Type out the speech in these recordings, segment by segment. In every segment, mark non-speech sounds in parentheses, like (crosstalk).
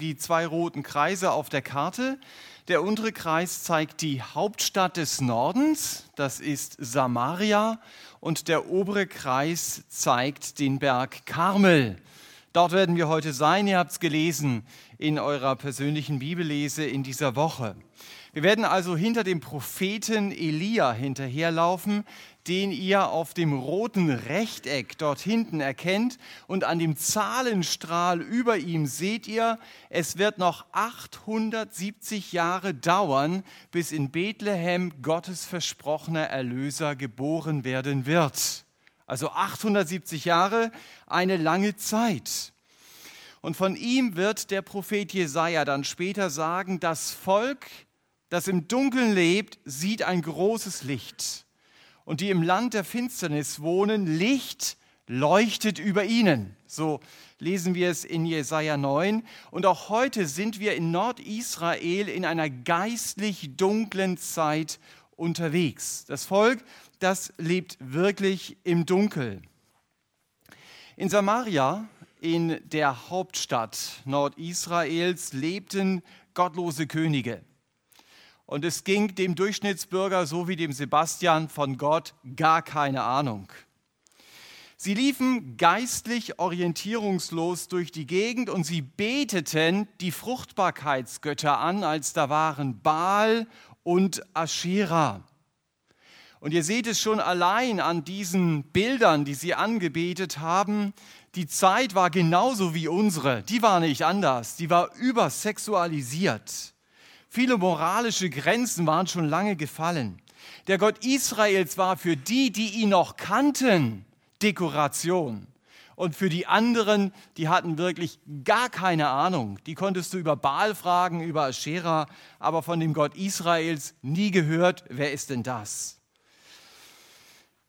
die zwei roten Kreise auf der Karte. Der untere Kreis zeigt die Hauptstadt des Nordens, das ist Samaria, und der obere Kreis zeigt den Berg Karmel. Dort werden wir heute sein, ihr habt es gelesen in eurer persönlichen Bibellese in dieser Woche. Wir werden also hinter dem Propheten Elia hinterherlaufen, den ihr auf dem roten Rechteck dort hinten erkennt. Und an dem Zahlenstrahl über ihm seht ihr, es wird noch 870 Jahre dauern, bis in Bethlehem Gottes versprochener Erlöser geboren werden wird. Also 870 Jahre, eine lange Zeit. Und von ihm wird der Prophet Jesaja dann später sagen: Das Volk, das im Dunkeln lebt, sieht ein großes Licht und die im Land der Finsternis wohnen, Licht leuchtet über ihnen. So lesen wir es in Jesaja 9. Und auch heute sind wir in Nordisrael in einer geistlich dunklen Zeit unterwegs. Das Volk, das lebt wirklich im Dunkel. In Samaria, in der Hauptstadt Nordisraels, lebten gottlose Könige. Und es ging dem Durchschnittsbürger so wie dem Sebastian von Gott gar keine Ahnung. Sie liefen geistlich orientierungslos durch die Gegend und sie beteten die Fruchtbarkeitsgötter an, als da waren Baal und Aschera. Und ihr seht es schon allein an diesen Bildern, die sie angebetet haben. Die Zeit war genauso wie unsere. Die war nicht anders. Die war übersexualisiert. Viele moralische Grenzen waren schon lange gefallen. Der Gott Israels war für die, die ihn noch kannten, Dekoration. Und für die anderen, die hatten wirklich gar keine Ahnung. Die konntest du über Baal fragen, über Aschera, aber von dem Gott Israels nie gehört. Wer ist denn das?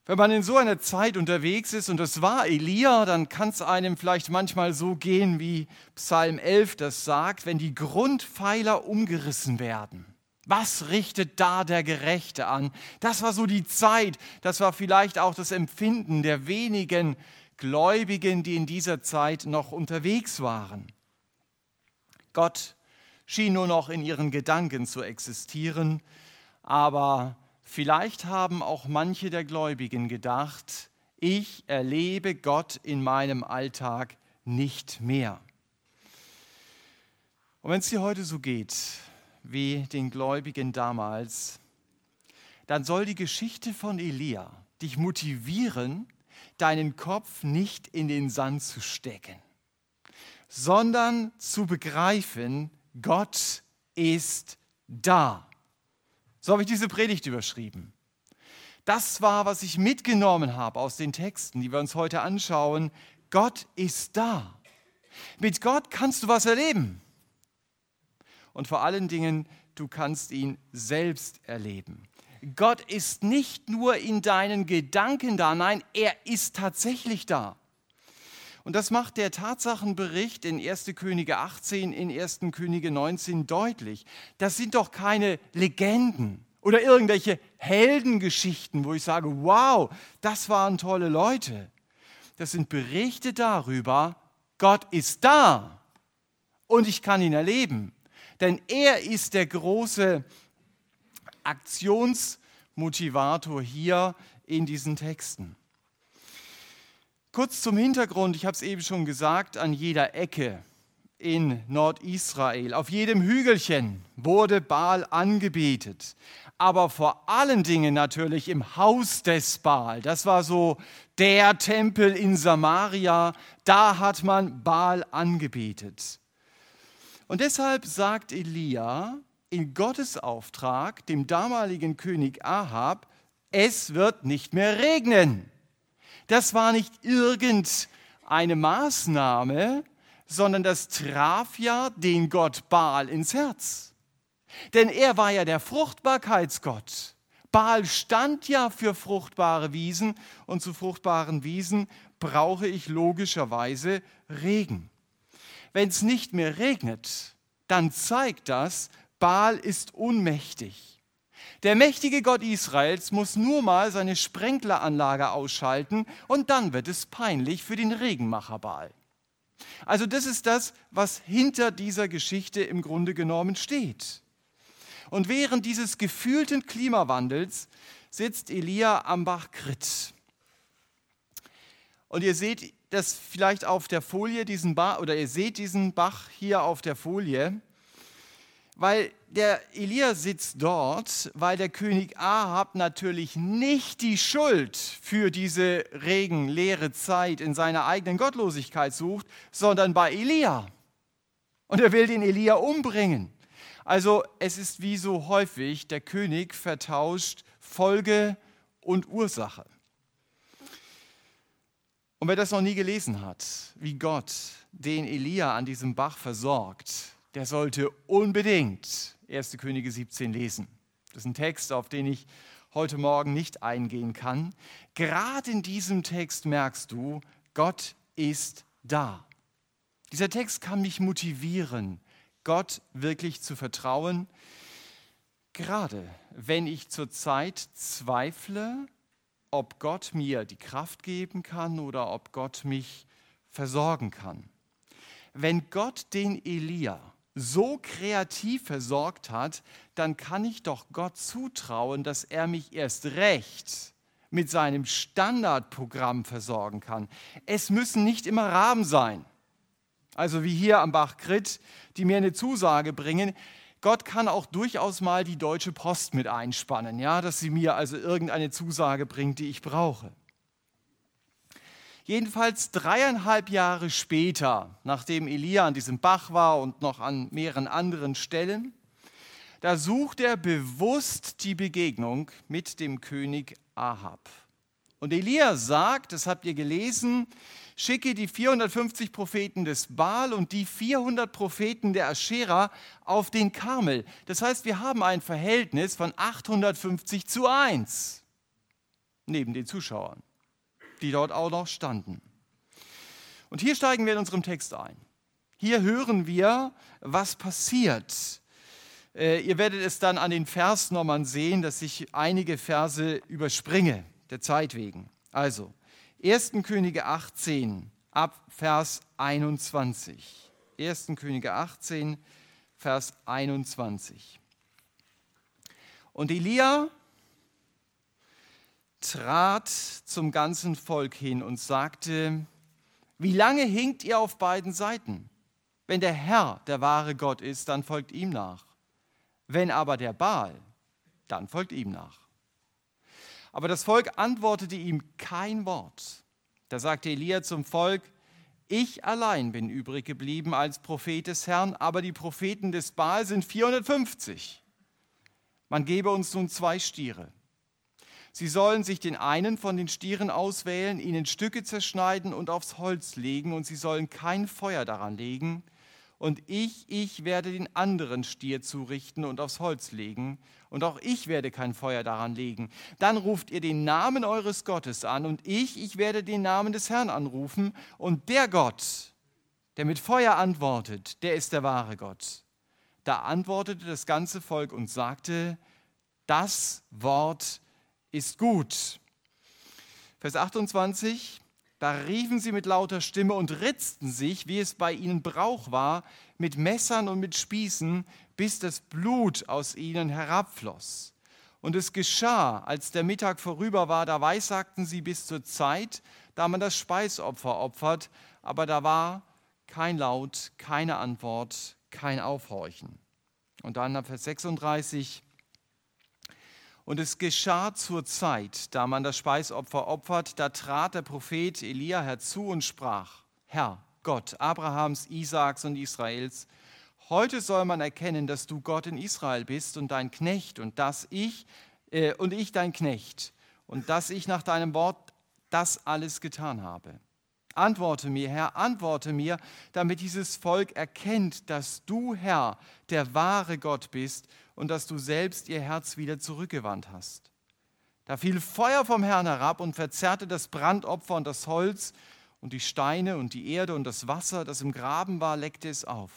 Wenn man in so einer Zeit unterwegs ist, und das war Elia, dann kann es einem vielleicht manchmal so gehen, wie Psalm 11 das sagt, wenn die Grundpfeiler umgerissen werden. Was richtet da der Gerechte an? Das war so die Zeit, das war vielleicht auch das Empfinden der wenigen Gläubigen, die in dieser Zeit noch unterwegs waren. Gott schien nur noch in ihren Gedanken zu existieren, aber Vielleicht haben auch manche der Gläubigen gedacht, ich erlebe Gott in meinem Alltag nicht mehr. Und wenn es dir heute so geht wie den Gläubigen damals, dann soll die Geschichte von Elia dich motivieren, deinen Kopf nicht in den Sand zu stecken, sondern zu begreifen, Gott ist da. So habe ich diese Predigt überschrieben. Das war, was ich mitgenommen habe aus den Texten, die wir uns heute anschauen. Gott ist da. Mit Gott kannst du was erleben. Und vor allen Dingen, du kannst ihn selbst erleben. Gott ist nicht nur in deinen Gedanken da, nein, er ist tatsächlich da. Und das macht der Tatsachenbericht in 1. Könige 18, in 1. Könige 19 deutlich. Das sind doch keine Legenden oder irgendwelche Heldengeschichten, wo ich sage, wow, das waren tolle Leute. Das sind Berichte darüber, Gott ist da und ich kann ihn erleben. Denn er ist der große Aktionsmotivator hier in diesen Texten. Kurz zum Hintergrund, ich habe es eben schon gesagt, an jeder Ecke in Nordisrael, auf jedem Hügelchen wurde Baal angebetet. Aber vor allen Dingen natürlich im Haus des Baal. Das war so der Tempel in Samaria. Da hat man Baal angebetet. Und deshalb sagt Elia in Gottes Auftrag dem damaligen König Ahab, es wird nicht mehr regnen. Das war nicht irgendeine Maßnahme, sondern das traf ja den Gott Baal ins Herz. Denn er war ja der Fruchtbarkeitsgott. Baal stand ja für fruchtbare Wiesen und zu fruchtbaren Wiesen brauche ich logischerweise Regen. Wenn es nicht mehr regnet, dann zeigt das, Baal ist unmächtig. Der mächtige Gott Israels muss nur mal seine Sprenkleranlage ausschalten und dann wird es peinlich für den Regenmacher Baal. Also das ist das, was hinter dieser Geschichte im Grunde genommen steht. Und während dieses gefühlten Klimawandels sitzt Elia am Bach Krit. Und ihr seht das vielleicht auf der Folie, diesen Bach, oder ihr seht diesen Bach hier auf der Folie, weil der Elia sitzt dort, weil der König Ahab natürlich nicht die Schuld für diese regenleere Zeit in seiner eigenen Gottlosigkeit sucht, sondern bei Elia. Und er will den Elia umbringen. Also es ist wie so häufig, der König vertauscht Folge und Ursache. Und wer das noch nie gelesen hat, wie Gott den Elia an diesem Bach versorgt, der sollte unbedingt 1. Könige 17 lesen. Das ist ein Text, auf den ich heute Morgen nicht eingehen kann. Gerade in diesem Text merkst du, Gott ist da. Dieser Text kann mich motivieren, Gott wirklich zu vertrauen, gerade wenn ich zurzeit zweifle, ob Gott mir die Kraft geben kann oder ob Gott mich versorgen kann. Wenn Gott den Elia so kreativ versorgt hat, dann kann ich doch Gott zutrauen, dass er mich erst recht mit seinem Standardprogramm versorgen kann. Es müssen nicht immer Raben sein. Also wie hier am Bach Krit, die mir eine Zusage bringen. Gott kann auch durchaus mal die Deutsche Post mit einspannen, ja, dass sie mir also irgendeine Zusage bringt, die ich brauche. Jedenfalls dreieinhalb Jahre später, nachdem Elia an diesem Bach war und noch an mehreren anderen Stellen, da sucht er bewusst die Begegnung mit dem König Ahab. Und Elia sagt, das habt ihr gelesen, schicke die 450 Propheten des Baal und die 400 Propheten der Aschera auf den Karmel. Das heißt, wir haben ein Verhältnis von 850 zu 1 neben den Zuschauern die dort auch noch standen. Und hier steigen wir in unserem Text ein. Hier hören wir, was passiert. Äh, ihr werdet es dann an den Versnummern sehen, dass ich einige Verse überspringe, der Zeit wegen. Also, 1. Könige 18 ab Vers 21. 1. Könige 18, Vers 21. Und Elia trat zum ganzen Volk hin und sagte, wie lange hinkt ihr auf beiden Seiten? Wenn der Herr der wahre Gott ist, dann folgt ihm nach. Wenn aber der Baal, dann folgt ihm nach. Aber das Volk antwortete ihm kein Wort. Da sagte Elia zum Volk, ich allein bin übrig geblieben als Prophet des Herrn, aber die Propheten des Baal sind 450. Man gebe uns nun zwei Stiere. Sie sollen sich den einen von den Stieren auswählen, ihn in Stücke zerschneiden und aufs Holz legen, und sie sollen kein Feuer daran legen. Und ich, ich werde den anderen Stier zurichten und aufs Holz legen, und auch ich werde kein Feuer daran legen. Dann ruft ihr den Namen eures Gottes an, und ich, ich werde den Namen des Herrn anrufen, und der Gott, der mit Feuer antwortet, der ist der wahre Gott. Da antwortete das ganze Volk und sagte, das Wort ist gut. Vers 28, da riefen sie mit lauter Stimme und ritzten sich, wie es bei ihnen Brauch war, mit Messern und mit Spießen, bis das Blut aus ihnen herabfloss. Und es geschah, als der Mittag vorüber war, da weissagten sie bis zur Zeit, da man das Speisopfer opfert, aber da war kein Laut, keine Antwort, kein Aufhorchen. Und dann ab Vers 36, und es geschah zur Zeit, da man das Speisopfer opfert, da trat der Prophet Elia herzu und sprach, Herr, Gott Abrahams, Isaaks und Israels, heute soll man erkennen, dass du Gott in Israel bist und dein Knecht und dass ich äh, und ich dein Knecht und dass ich nach deinem Wort das alles getan habe. Antworte mir, Herr, antworte mir, damit dieses Volk erkennt, dass du, Herr, der wahre Gott bist und dass du selbst ihr Herz wieder zurückgewandt hast. Da fiel Feuer vom Herrn herab und verzerrte das Brandopfer und das Holz und die Steine und die Erde und das Wasser, das im Graben war, leckte es auf.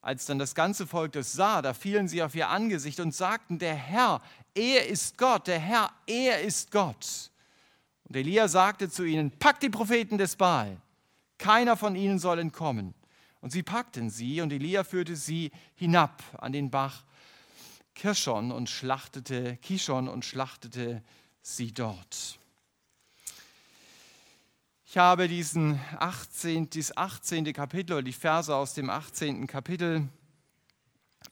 Als dann das ganze Volk das sah, da fielen sie auf ihr Angesicht und sagten, der Herr, er ist Gott, der Herr, er ist Gott. Und Elia sagte zu ihnen, packt die Propheten des Baal, Keiner von ihnen soll entkommen. Und sie packten sie und Elia führte sie hinab an den Bach Kirschon und schlachtete Kishon und schlachtete sie dort. Ich habe diesen 18, dieses 18. Kapitel oder die Verse aus dem 18. Kapitel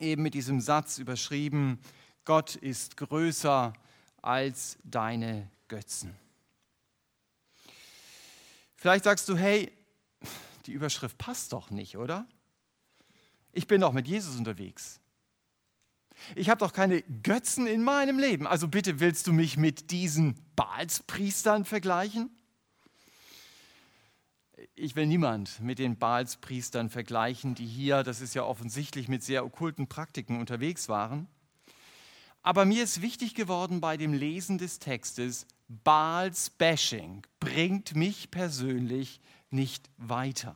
eben mit diesem Satz überschrieben, Gott ist größer als deine Götzen. Vielleicht sagst du, hey, die Überschrift passt doch nicht, oder? Ich bin doch mit Jesus unterwegs. Ich habe doch keine Götzen in meinem Leben. Also bitte willst du mich mit diesen Baalspriestern vergleichen? Ich will niemand mit den Baalspriestern vergleichen, die hier, das ist ja offensichtlich, mit sehr okkulten Praktiken unterwegs waren. Aber mir ist wichtig geworden bei dem Lesen des Textes, Baals Bashing bringt mich persönlich nicht weiter.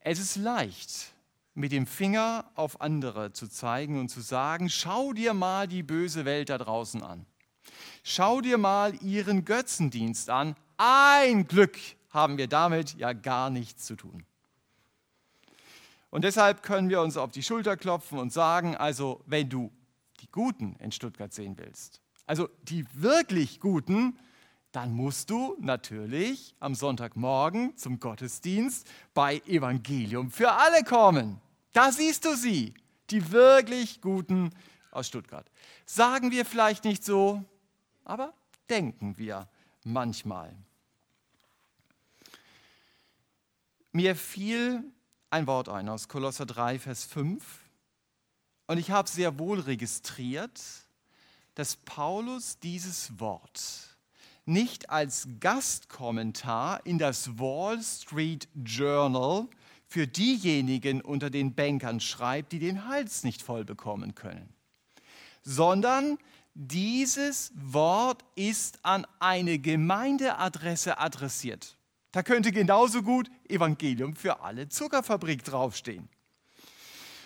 Es ist leicht, mit dem Finger auf andere zu zeigen und zu sagen, schau dir mal die böse Welt da draußen an. Schau dir mal ihren Götzendienst an. Ein Glück haben wir damit ja gar nichts zu tun. Und deshalb können wir uns auf die Schulter klopfen und sagen, also wenn du die Guten in Stuttgart sehen willst, also die wirklich Guten, dann musst du natürlich am Sonntagmorgen zum Gottesdienst bei Evangelium für alle kommen. Da siehst du sie, die wirklich Guten aus Stuttgart. Sagen wir vielleicht nicht so, aber denken wir manchmal. Mir fiel ein Wort ein aus Kolosser 3, Vers 5 und ich habe sehr wohl registriert, dass Paulus dieses Wort nicht als Gastkommentar in das Wall Street Journal für diejenigen unter den Bankern schreibt, die den Hals nicht voll bekommen können, sondern dieses Wort ist an eine Gemeindeadresse adressiert. Da könnte genauso gut Evangelium für alle Zuckerfabrik draufstehen.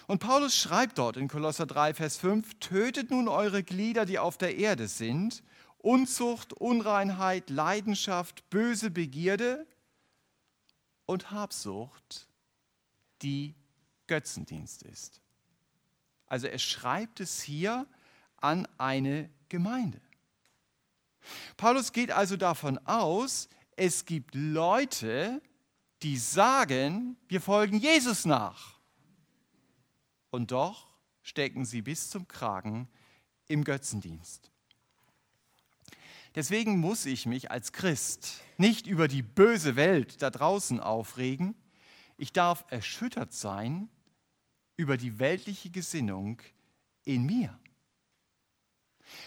Und Paulus schreibt dort in Kolosser 3, Vers 5, tötet nun eure Glieder, die auf der Erde sind, Unzucht, Unreinheit, Leidenschaft, böse Begierde und Habsucht, die Götzendienst ist. Also er schreibt es hier an eine Gemeinde. Paulus geht also davon aus, es gibt Leute, die sagen, wir folgen Jesus nach und doch stecken sie bis zum Kragen im Götzendienst. Deswegen muss ich mich als Christ nicht über die böse Welt da draußen aufregen. Ich darf erschüttert sein über die weltliche Gesinnung in mir.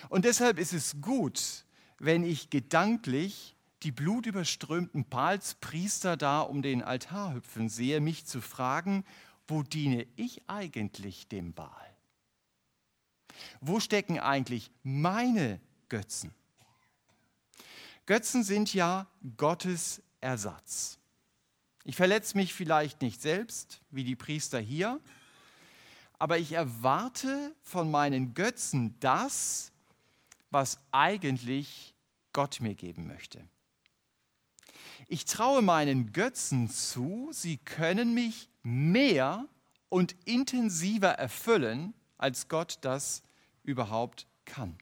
Und deshalb ist es gut, wenn ich gedanklich die blutüberströmten Balspriester da um den Altar hüpfen sehe, mich zu fragen, wo diene ich eigentlich dem Baal? Wo stecken eigentlich meine Götzen? Götzen sind ja Gottes Ersatz. Ich verletze mich vielleicht nicht selbst, wie die Priester hier, aber ich erwarte von meinen Götzen das, was eigentlich Gott mir geben möchte. Ich traue meinen Götzen zu, sie können mich mehr und intensiver erfüllen, als Gott das überhaupt kann.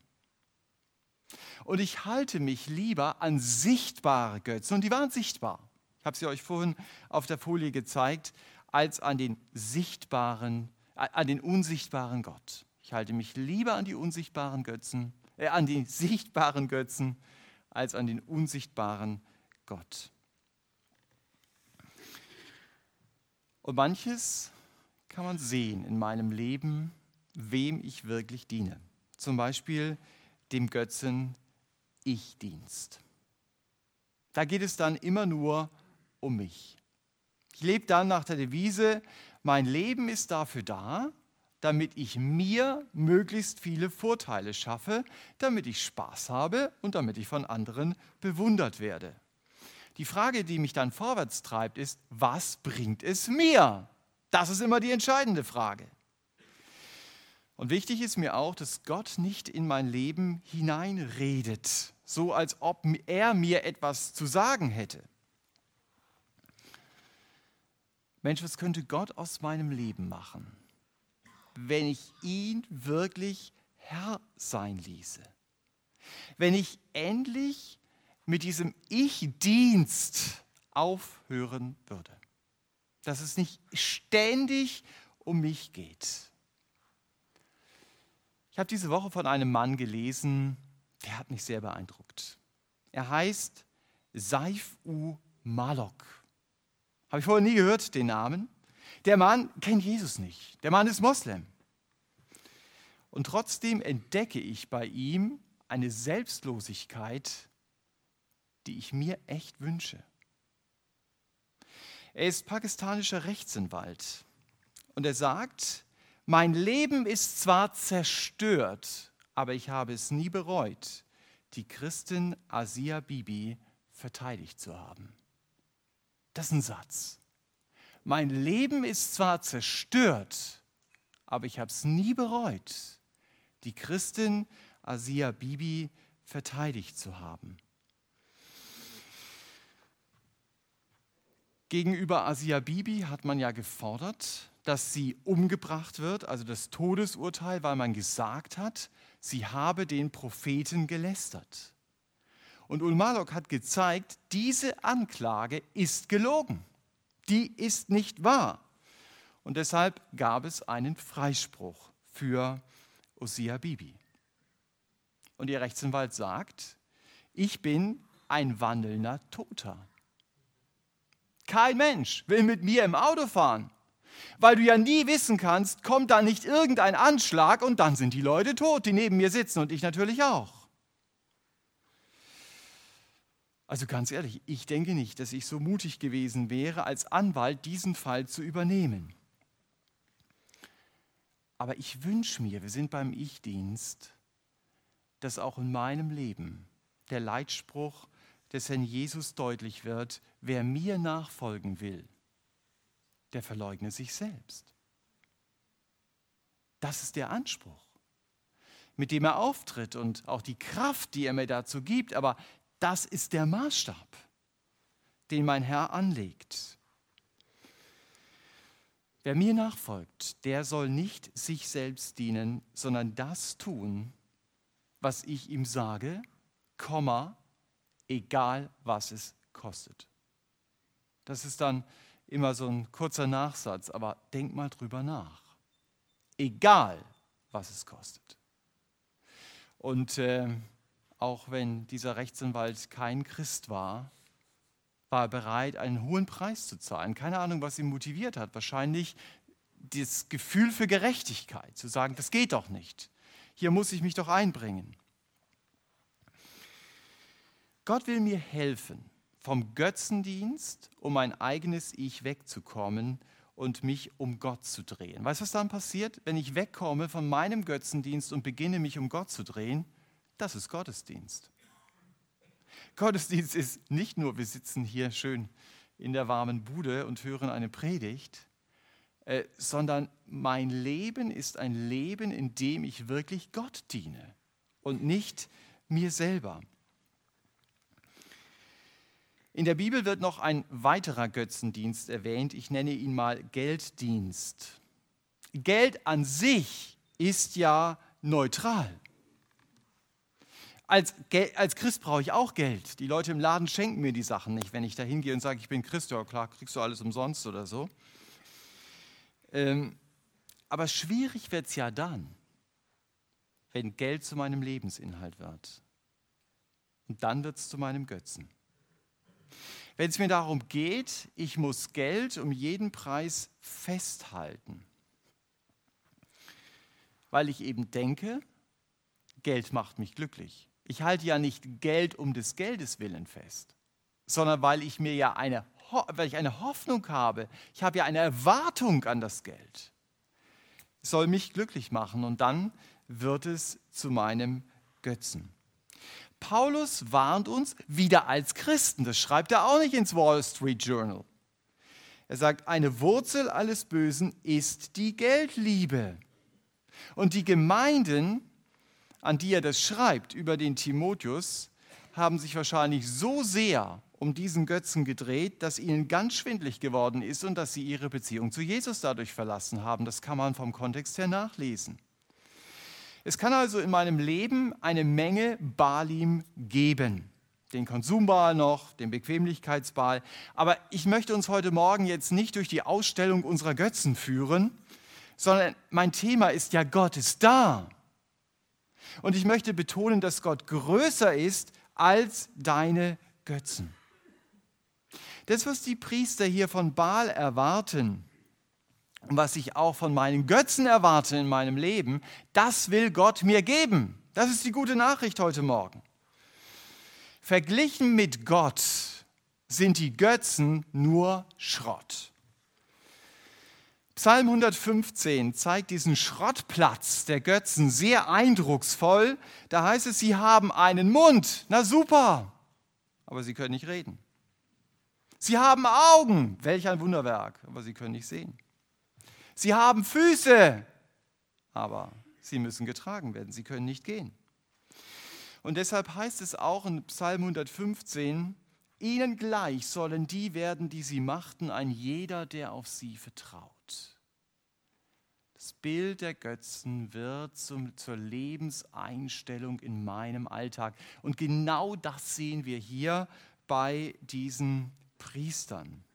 Und ich halte mich lieber an sichtbare Götzen, und die waren sichtbar. Ich habe sie euch vorhin auf der Folie gezeigt, als an den sichtbaren, an den unsichtbaren Gott. Ich halte mich lieber an die unsichtbaren Götzen, äh, an die (laughs) sichtbaren Götzen, als an den unsichtbaren Gott. Und manches kann man sehen in meinem Leben, wem ich wirklich diene. Zum Beispiel dem Götzen Ich-Dienst. Da geht es dann immer nur um mich. Ich lebe dann nach der Devise, mein Leben ist dafür da, damit ich mir möglichst viele Vorteile schaffe, damit ich Spaß habe und damit ich von anderen bewundert werde. Die Frage, die mich dann vorwärts treibt, ist, was bringt es mir? Das ist immer die entscheidende Frage. Und wichtig ist mir auch, dass Gott nicht in mein Leben hineinredet, so als ob er mir etwas zu sagen hätte. Mensch, was könnte Gott aus meinem Leben machen, wenn ich ihn wirklich Herr sein ließe? Wenn ich endlich mit diesem Ich-Dienst aufhören würde. Dass es nicht ständig um mich geht. Ich habe diese Woche von einem Mann gelesen, der hat mich sehr beeindruckt. Er heißt Saif U Malok. Habe ich vorher nie gehört, den Namen. Der Mann kennt Jesus nicht. Der Mann ist Moslem. Und trotzdem entdecke ich bei ihm eine Selbstlosigkeit, die ich mir echt wünsche. Er ist pakistanischer Rechtsanwalt und er sagt, mein Leben ist zwar zerstört, aber ich habe es nie bereut, die Christin Asia Bibi verteidigt zu haben. Das ist ein Satz. Mein Leben ist zwar zerstört, aber ich habe es nie bereut, die Christin Asia Bibi verteidigt zu haben. Gegenüber Asia Bibi hat man ja gefordert, dass sie umgebracht wird, also das Todesurteil, weil man gesagt hat, sie habe den Propheten gelästert. Und Ulmalok hat gezeigt, diese Anklage ist gelogen. Die ist nicht wahr. Und deshalb gab es einen Freispruch für Osia Bibi. Und ihr Rechtsanwalt sagt, ich bin ein wandelnder Toter. Kein Mensch will mit mir im Auto fahren, weil du ja nie wissen kannst, kommt da nicht irgendein Anschlag und dann sind die Leute tot, die neben mir sitzen und ich natürlich auch. Also ganz ehrlich, ich denke nicht, dass ich so mutig gewesen wäre, als Anwalt diesen Fall zu übernehmen. Aber ich wünsche mir, wir sind beim Ich-Dienst, dass auch in meinem Leben der Leitspruch des Herrn Jesus deutlich wird, wer mir nachfolgen will, der verleugne sich selbst. Das ist der Anspruch, mit dem er auftritt und auch die Kraft, die er mir dazu gibt. Aber das ist der Maßstab, den mein Herr anlegt. Wer mir nachfolgt, der soll nicht sich selbst dienen, sondern das tun, was ich ihm sage, Komma, egal was es kostet. Das ist dann immer so ein kurzer Nachsatz, aber denk mal drüber nach. Egal was es kostet. Und äh, auch wenn dieser Rechtsanwalt kein Christ war, war er bereit, einen hohen Preis zu zahlen. Keine Ahnung, was ihn motiviert hat. Wahrscheinlich das Gefühl für Gerechtigkeit, zu sagen, das geht doch nicht. Hier muss ich mich doch einbringen. Gott will mir helfen, vom Götzendienst, um mein eigenes Ich wegzukommen und mich um Gott zu drehen. Weißt du, was dann passiert, wenn ich wegkomme von meinem Götzendienst und beginne, mich um Gott zu drehen? Das ist Gottesdienst. Gottesdienst ist nicht nur, wir sitzen hier schön in der warmen Bude und hören eine Predigt, äh, sondern mein Leben ist ein Leben, in dem ich wirklich Gott diene und nicht mir selber. In der Bibel wird noch ein weiterer Götzendienst erwähnt. Ich nenne ihn mal Gelddienst. Geld an sich ist ja neutral. Als, als Christ brauche ich auch Geld. Die Leute im Laden schenken mir die Sachen nicht. Wenn ich da hingehe und sage, ich bin Christ, ja klar, kriegst du alles umsonst oder so. Ähm, aber schwierig wird es ja dann, wenn Geld zu meinem Lebensinhalt wird. Und dann wird es zu meinem Götzen. Wenn es mir darum geht, ich muss Geld um jeden Preis festhalten, weil ich eben denke, Geld macht mich glücklich. Ich halte ja nicht Geld um des Geldes willen fest, sondern weil ich mir ja eine, weil ich eine Hoffnung habe. Ich habe ja eine Erwartung an das Geld. Es soll mich glücklich machen und dann wird es zu meinem Götzen. Paulus warnt uns wieder als Christen. Das schreibt er auch nicht ins Wall Street Journal. Er sagt, eine Wurzel alles Bösen ist die Geldliebe. Und die Gemeinden, an die er das schreibt über den Timotheus, haben sich wahrscheinlich so sehr um diesen Götzen gedreht, dass ihnen ganz schwindlig geworden ist und dass sie ihre Beziehung zu Jesus dadurch verlassen haben. Das kann man vom Kontext her nachlesen. Es kann also in meinem Leben eine Menge Balim geben. Den Konsumbaal noch, den Bequemlichkeitsbaal. Aber ich möchte uns heute Morgen jetzt nicht durch die Ausstellung unserer Götzen führen, sondern mein Thema ist ja, Gott ist da. Und ich möchte betonen, dass Gott größer ist als deine Götzen. Das, was die Priester hier von Baal erwarten und was ich auch von meinen Götzen erwarte in meinem Leben, das will Gott mir geben. Das ist die gute Nachricht heute Morgen. Verglichen mit Gott sind die Götzen nur Schrott. Psalm 115 zeigt diesen Schrottplatz der Götzen sehr eindrucksvoll. Da heißt es, sie haben einen Mund. Na super, aber sie können nicht reden. Sie haben Augen, welch ein Wunderwerk, aber sie können nicht sehen. Sie haben Füße, aber sie müssen getragen werden, sie können nicht gehen. Und deshalb heißt es auch in Psalm 115, ihnen gleich sollen die werden, die sie machten, ein jeder, der auf sie vertraut. Das Bild der Götzen wird zum, zur Lebenseinstellung in meinem Alltag. Und genau das sehen wir hier bei diesen Priestern.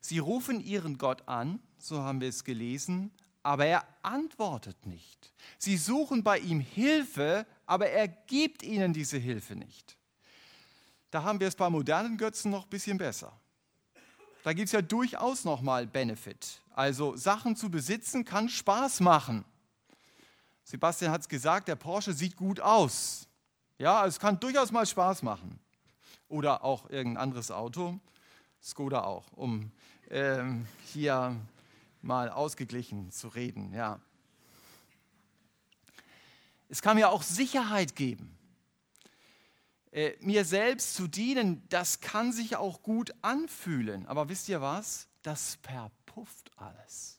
Sie rufen ihren Gott an, so haben wir es gelesen, aber er antwortet nicht. Sie suchen bei ihm Hilfe, aber er gibt ihnen diese Hilfe nicht. Da haben wir es bei modernen Götzen noch ein bisschen besser. Da gibt es ja durchaus nochmal Benefit. Also Sachen zu besitzen kann Spaß machen. Sebastian hat es gesagt, der Porsche sieht gut aus. Ja, es kann durchaus mal Spaß machen. Oder auch irgendein anderes Auto, Skoda auch, um ähm, hier mal ausgeglichen zu reden. Ja. Es kann mir auch Sicherheit geben. Äh, mir selbst zu dienen, das kann sich auch gut anfühlen. Aber wisst ihr was? Das verpufft alles.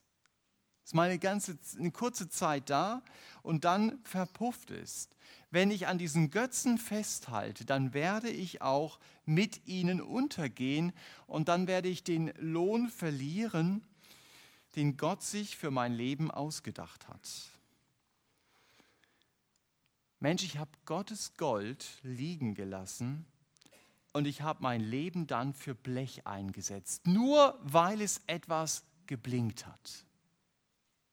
Es ist mal eine, ganze, eine kurze Zeit da und dann verpufft es. Wenn ich an diesen Götzen festhalte, dann werde ich auch mit ihnen untergehen und dann werde ich den Lohn verlieren, den Gott sich für mein Leben ausgedacht hat. Mensch, ich habe Gottes Gold liegen gelassen und ich habe mein Leben dann für Blech eingesetzt, nur weil es etwas geblinkt hat.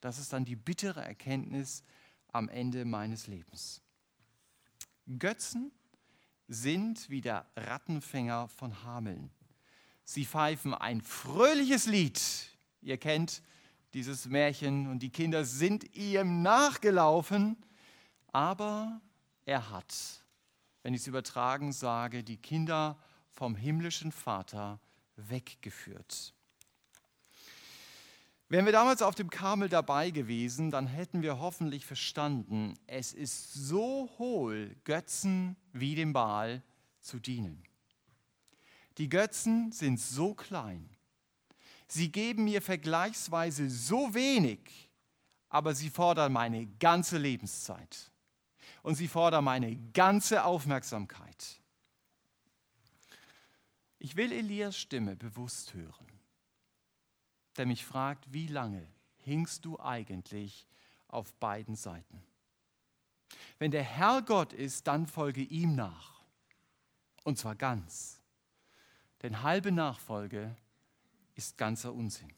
Das ist dann die bittere Erkenntnis am Ende meines Lebens. Götzen sind wie der Rattenfänger von Hameln. Sie pfeifen ein fröhliches Lied. Ihr kennt dieses Märchen und die Kinder sind ihm nachgelaufen, aber er hat, wenn ich es übertragen sage, die Kinder vom himmlischen Vater weggeführt. Wären wir damals auf dem Karmel dabei gewesen, dann hätten wir hoffentlich verstanden, es ist so hohl, Götzen wie dem Baal zu dienen. Die Götzen sind so klein, sie geben mir vergleichsweise so wenig, aber sie fordern meine ganze Lebenszeit und sie fordern meine ganze Aufmerksamkeit. Ich will Elias Stimme bewusst hören der mich fragt, wie lange hingst du eigentlich auf beiden Seiten? Wenn der Herr Gott ist, dann folge ihm nach. Und zwar ganz. Denn halbe Nachfolge ist ganzer Unsinn.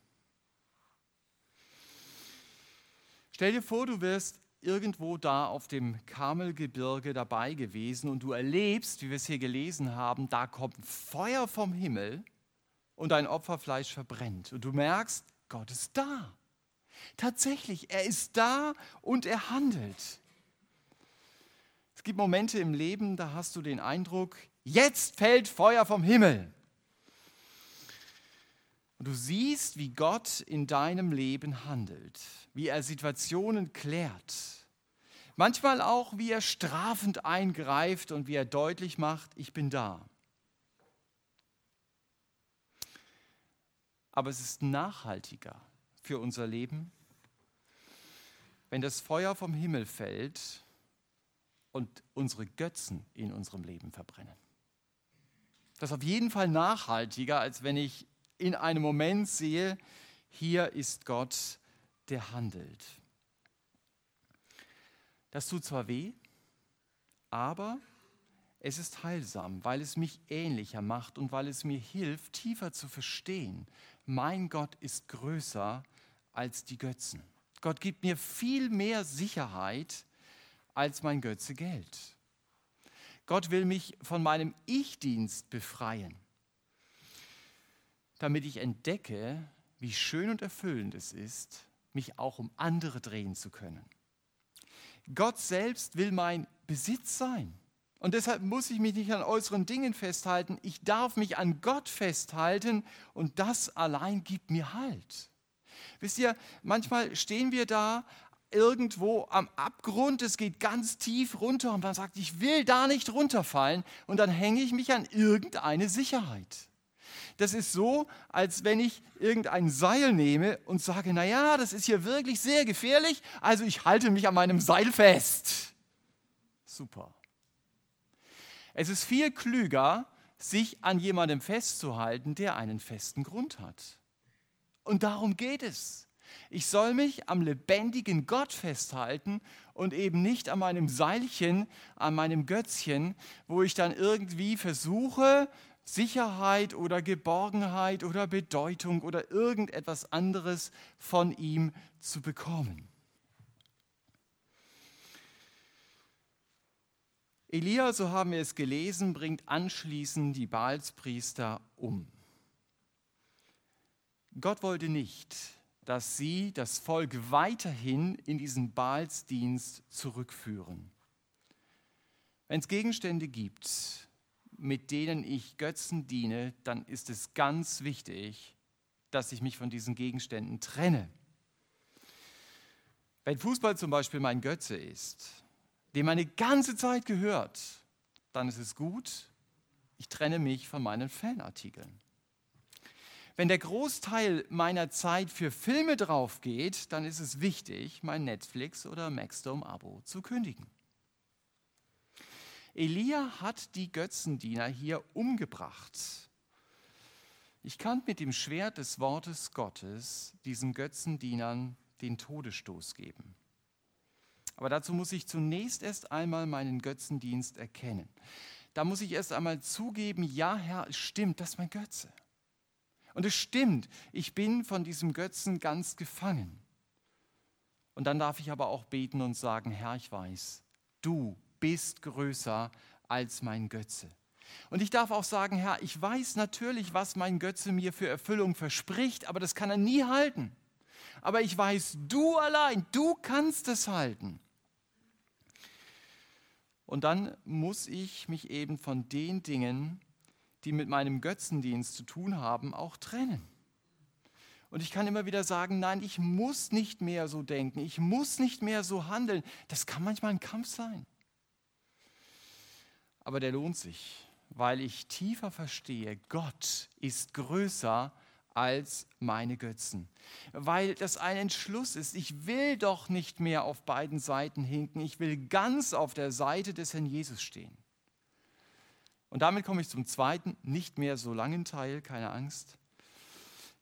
Stell dir vor, du wirst irgendwo da auf dem Karmelgebirge dabei gewesen und du erlebst, wie wir es hier gelesen haben, da kommt Feuer vom Himmel und dein Opferfleisch verbrennt. Und du merkst, Gott ist da. Tatsächlich, er ist da und er handelt. Es gibt Momente im Leben, da hast du den Eindruck, jetzt fällt Feuer vom Himmel. Und du siehst, wie Gott in deinem Leben handelt, wie er Situationen klärt. Manchmal auch, wie er strafend eingreift und wie er deutlich macht, ich bin da. Aber es ist nachhaltiger für unser Leben, wenn das Feuer vom Himmel fällt und unsere Götzen in unserem Leben verbrennen. Das ist auf jeden Fall nachhaltiger, als wenn ich in einem Moment sehe, hier ist Gott, der handelt. Das tut zwar weh, aber es ist heilsam, weil es mich ähnlicher macht und weil es mir hilft, tiefer zu verstehen. Mein Gott ist größer als die Götzen. Gott gibt mir viel mehr Sicherheit als mein Götze Geld. Gott will mich von meinem Ich-Dienst befreien, damit ich entdecke, wie schön und erfüllend es ist, mich auch um andere drehen zu können. Gott selbst will mein Besitz sein. Und deshalb muss ich mich nicht an äußeren Dingen festhalten. Ich darf mich an Gott festhalten und das allein gibt mir Halt. Wisst ihr, manchmal stehen wir da irgendwo am Abgrund, es geht ganz tief runter und man sagt, ich will da nicht runterfallen und dann hänge ich mich an irgendeine Sicherheit. Das ist so, als wenn ich irgendein Seil nehme und sage, naja, das ist hier wirklich sehr gefährlich, also ich halte mich an meinem Seil fest. Super. Es ist viel klüger, sich an jemandem festzuhalten, der einen festen Grund hat. Und darum geht es. Ich soll mich am lebendigen Gott festhalten und eben nicht an meinem Seilchen, an meinem Götzchen, wo ich dann irgendwie versuche, Sicherheit oder Geborgenheit oder Bedeutung oder irgendetwas anderes von ihm zu bekommen. Elia, so haben wir es gelesen, bringt anschließend die Baalspriester um. Gott wollte nicht, dass sie das Volk weiterhin in diesen Baalsdienst zurückführen. Wenn es Gegenstände gibt, mit denen ich Götzen diene, dann ist es ganz wichtig, dass ich mich von diesen Gegenständen trenne. Wenn Fußball zum Beispiel mein Götze ist, dem meine ganze Zeit gehört, dann ist es gut, ich trenne mich von meinen Fanartikeln. Wenn der Großteil meiner Zeit für Filme drauf geht, dann ist es wichtig, mein Netflix- oder Maxdome-Abo zu kündigen. Elia hat die Götzendiener hier umgebracht. Ich kann mit dem Schwert des Wortes Gottes diesen Götzendienern den Todesstoß geben. Aber dazu muss ich zunächst erst einmal meinen Götzendienst erkennen. Da muss ich erst einmal zugeben, ja Herr, es stimmt, das ist mein Götze. Und es stimmt, ich bin von diesem Götzen ganz gefangen. Und dann darf ich aber auch beten und sagen, Herr, ich weiß, du bist größer als mein Götze. Und ich darf auch sagen, Herr, ich weiß natürlich, was mein Götze mir für Erfüllung verspricht, aber das kann er nie halten. Aber ich weiß, du allein, du kannst es halten. Und dann muss ich mich eben von den Dingen, die mit meinem Götzendienst zu tun haben, auch trennen. Und ich kann immer wieder sagen, nein, ich muss nicht mehr so denken, ich muss nicht mehr so handeln. Das kann manchmal ein Kampf sein. Aber der lohnt sich, weil ich tiefer verstehe, Gott ist größer als meine Götzen. Weil das ein Entschluss ist, ich will doch nicht mehr auf beiden Seiten hinken, ich will ganz auf der Seite des Herrn Jesus stehen. Und damit komme ich zum zweiten, nicht mehr so langen Teil, keine Angst.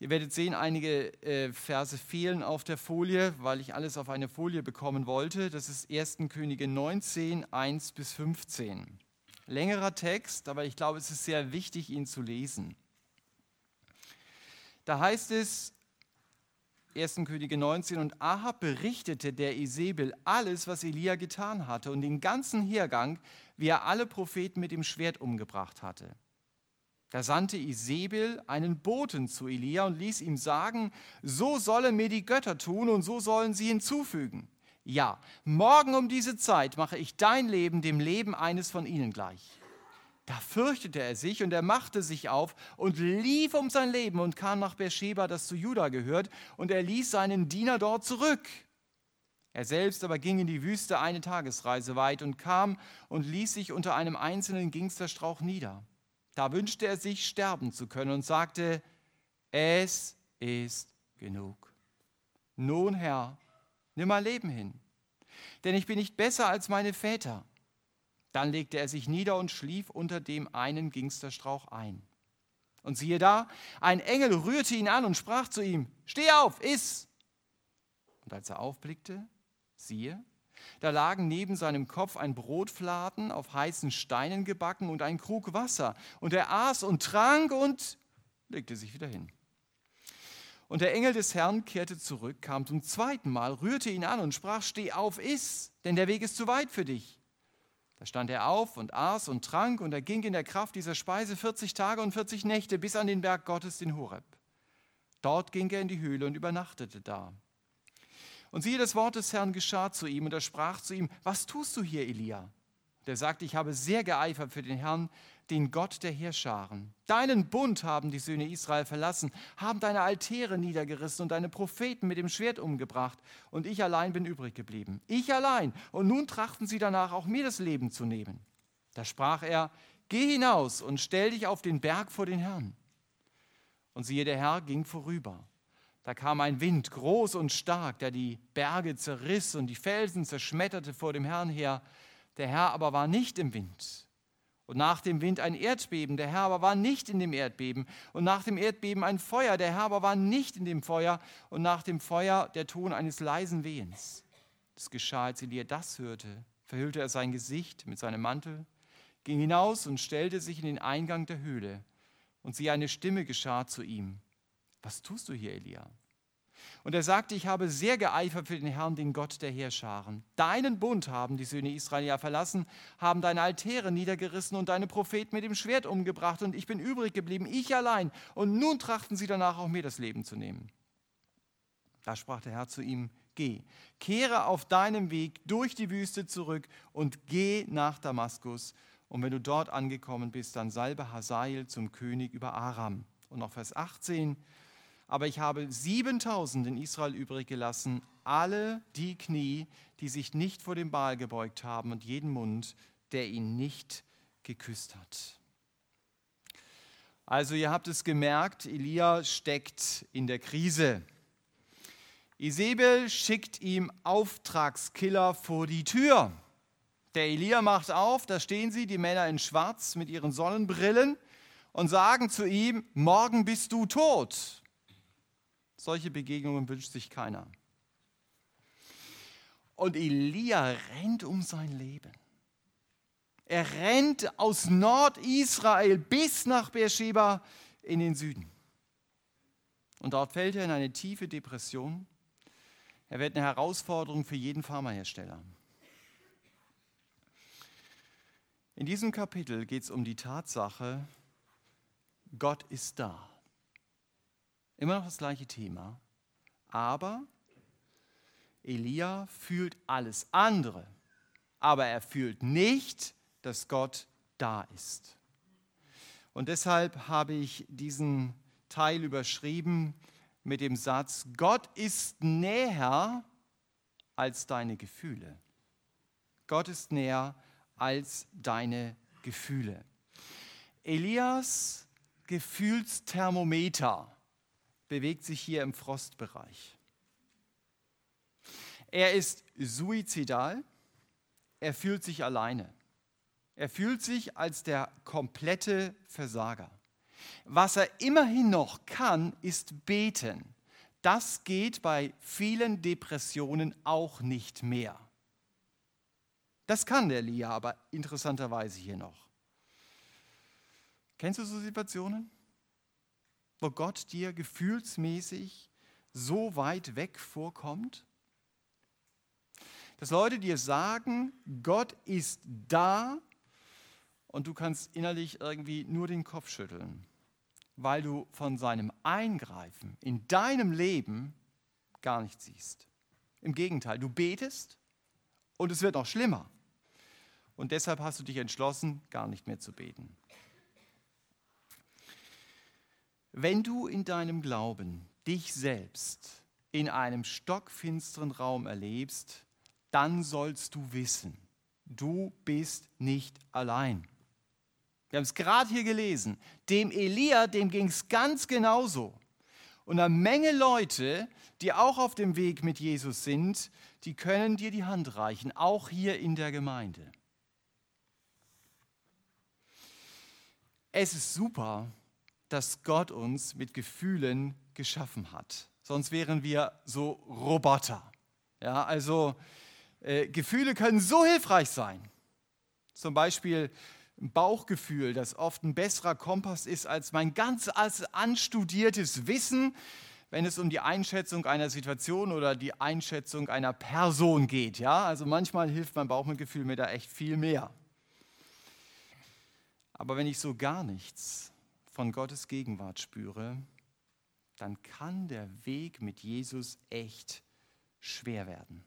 Ihr werdet sehen, einige äh, Verse fehlen auf der Folie, weil ich alles auf eine Folie bekommen wollte. Das ist 1. Könige 19, 1 bis 15. Längerer Text, aber ich glaube, es ist sehr wichtig, ihn zu lesen. Da heißt es, 1. Könige 19, und Ahab berichtete der Isabel alles, was Elia getan hatte und den ganzen Hergang, wie er alle Propheten mit dem Schwert umgebracht hatte. Da sandte Isabel einen Boten zu Elia und ließ ihm sagen, so sollen mir die Götter tun und so sollen sie hinzufügen. Ja, morgen um diese Zeit mache ich dein Leben dem Leben eines von ihnen gleich. Da fürchtete er sich und er machte sich auf und lief um sein Leben und kam nach Beersheba, das zu Juda gehört, und er ließ seinen Diener dort zurück. Er selbst aber ging in die Wüste eine Tagesreise weit und kam und ließ sich unter einem einzelnen Gingsterstrauch nieder. Da wünschte er sich, sterben zu können und sagte, es ist genug. Nun, Herr, nimm mein Leben hin, denn ich bin nicht besser als meine Väter Dann legte er sich nieder und schlief unter dem einen Gingsterstrauch ein. Und siehe da, ein Engel rührte ihn an und sprach zu ihm, Steh auf, iss! Und als er aufblickte, siehe, da lagen neben seinem Kopf ein Brotfladen auf heißen Steinen gebacken und ein Krug Wasser. Und er aß und trank und legte sich wieder hin. Und der Engel des Herrn kehrte zurück, kam zum zweiten Mal, rührte ihn an und sprach, Steh auf, iss, denn der Weg ist zu weit für dich. Da stand er auf und aß und trank und er ging in der Kraft dieser Speise 40 Tage und 40 Nächte bis an den Berg Gottes, den Horeb. Dort ging er in die Höhle und übernachtete da. Und siehe, das Wort des Herrn geschah zu ihm und er sprach zu ihm, was tust du hier, Elia? Der sagte, ich habe sehr geeifert für den Herrn, den Gott der Heerscharen. Deinen Bund haben die Söhne Israel verlassen, haben deine Altäre niedergerissen und deine Propheten mit dem Schwert umgebracht. Und ich allein bin übrig geblieben. Ich allein. Und nun trachten sie danach, auch mir das Leben zu nehmen. Da sprach er, geh hinaus und stell dich auf den Berg vor den Herrn. Und siehe, der Herr ging vorüber. Da kam ein Wind, groß und stark, der die Berge zerriss und die Felsen zerschmetterte vor dem Herrn her. Der Herr aber war nicht im Wind. Und nach dem Wind ein Erdbeben, der Herr aber war nicht in dem Erdbeben. Und nach dem Erdbeben ein Feuer, der Herr aber war nicht in dem Feuer. Und nach dem Feuer der Ton eines leisen Wehens. Das geschah, als Elia das hörte, verhüllte er sein Gesicht mit seinem Mantel, ging hinaus und stellte sich in den Eingang der Höhle. Und siehe, eine Stimme geschah zu ihm. Was tust du hier, Elia? Und er sagte, ich habe sehr geeifert für den Herrn, den Gott der Heerscharen. Deinen Bund haben die Söhne Israel ja verlassen, haben deine Altäre niedergerissen und deine Propheten mit dem Schwert umgebracht und ich bin übrig geblieben, ich allein. Und nun trachten sie danach auch mir das Leben zu nehmen. Da sprach der Herr zu ihm, geh, kehre auf deinem Weg durch die Wüste zurück und geh nach Damaskus. Und wenn du dort angekommen bist, dann salbe Hazael zum König über Aram. Und noch Vers 18, aber ich habe 7000 in Israel übrig gelassen, alle die Knie, die sich nicht vor dem Baal gebeugt haben und jeden Mund, der ihn nicht geküsst hat. Also ihr habt es gemerkt, Elia steckt in der Krise. Isabel schickt ihm Auftragskiller vor die Tür. Der Elia macht auf, da stehen sie, die Männer in Schwarz mit ihren Sonnenbrillen und sagen zu ihm, morgen bist du tot. Solche Begegnungen wünscht sich keiner. Und Elia rennt um sein Leben. Er rennt aus Nordisrael bis nach Beersheba in den Süden. Und dort fällt er in eine tiefe Depression. Er wird eine Herausforderung für jeden Pharmahersteller. In diesem Kapitel geht es um die Tatsache, Gott ist da. Immer noch das gleiche Thema. Aber Elia fühlt alles andere. Aber er fühlt nicht, dass Gott da ist. Und deshalb habe ich diesen Teil überschrieben mit dem Satz, Gott ist näher als deine Gefühle. Gott ist näher als deine Gefühle. Elias Gefühlsthermometer bewegt sich hier im Frostbereich. Er ist suizidal, er fühlt sich alleine. Er fühlt sich als der komplette Versager. Was er immerhin noch kann, ist beten. Das geht bei vielen Depressionen auch nicht mehr. Das kann der Lia aber interessanterweise hier noch. Kennst du so Situationen? Wo Gott dir gefühlsmäßig so weit weg vorkommt? Dass Leute dir sagen, Gott ist da und du kannst innerlich irgendwie nur den Kopf schütteln, weil du von seinem Eingreifen in deinem Leben gar nichts siehst. Im Gegenteil, du betest und es wird noch schlimmer. Und deshalb hast du dich entschlossen, gar nicht mehr zu beten. Wenn du in deinem Glauben dich selbst in einem stockfinsteren Raum erlebst, dann sollst du wissen, du bist nicht allein. Wir haben es gerade hier gelesen. Dem Elia, dem ging es ganz genauso. Und eine Menge Leute, die auch auf dem Weg mit Jesus sind, die können dir die Hand reichen, auch hier in der Gemeinde. Es ist super, dass Gott uns mit Gefühlen geschaffen hat. Sonst wären wir so Roboter. Ja, also äh, Gefühle können so hilfreich sein. Zum Beispiel ein Bauchgefühl, das oft ein besserer Kompass ist als mein ganz anstudiertes Wissen, wenn es um die Einschätzung einer Situation oder die Einschätzung einer Person geht. Ja, also manchmal hilft mein Bauchgefühl mir da echt viel mehr. Aber wenn ich so gar nichts von Gottes Gegenwart spüre, dann kann der Weg mit Jesus echt schwer werden.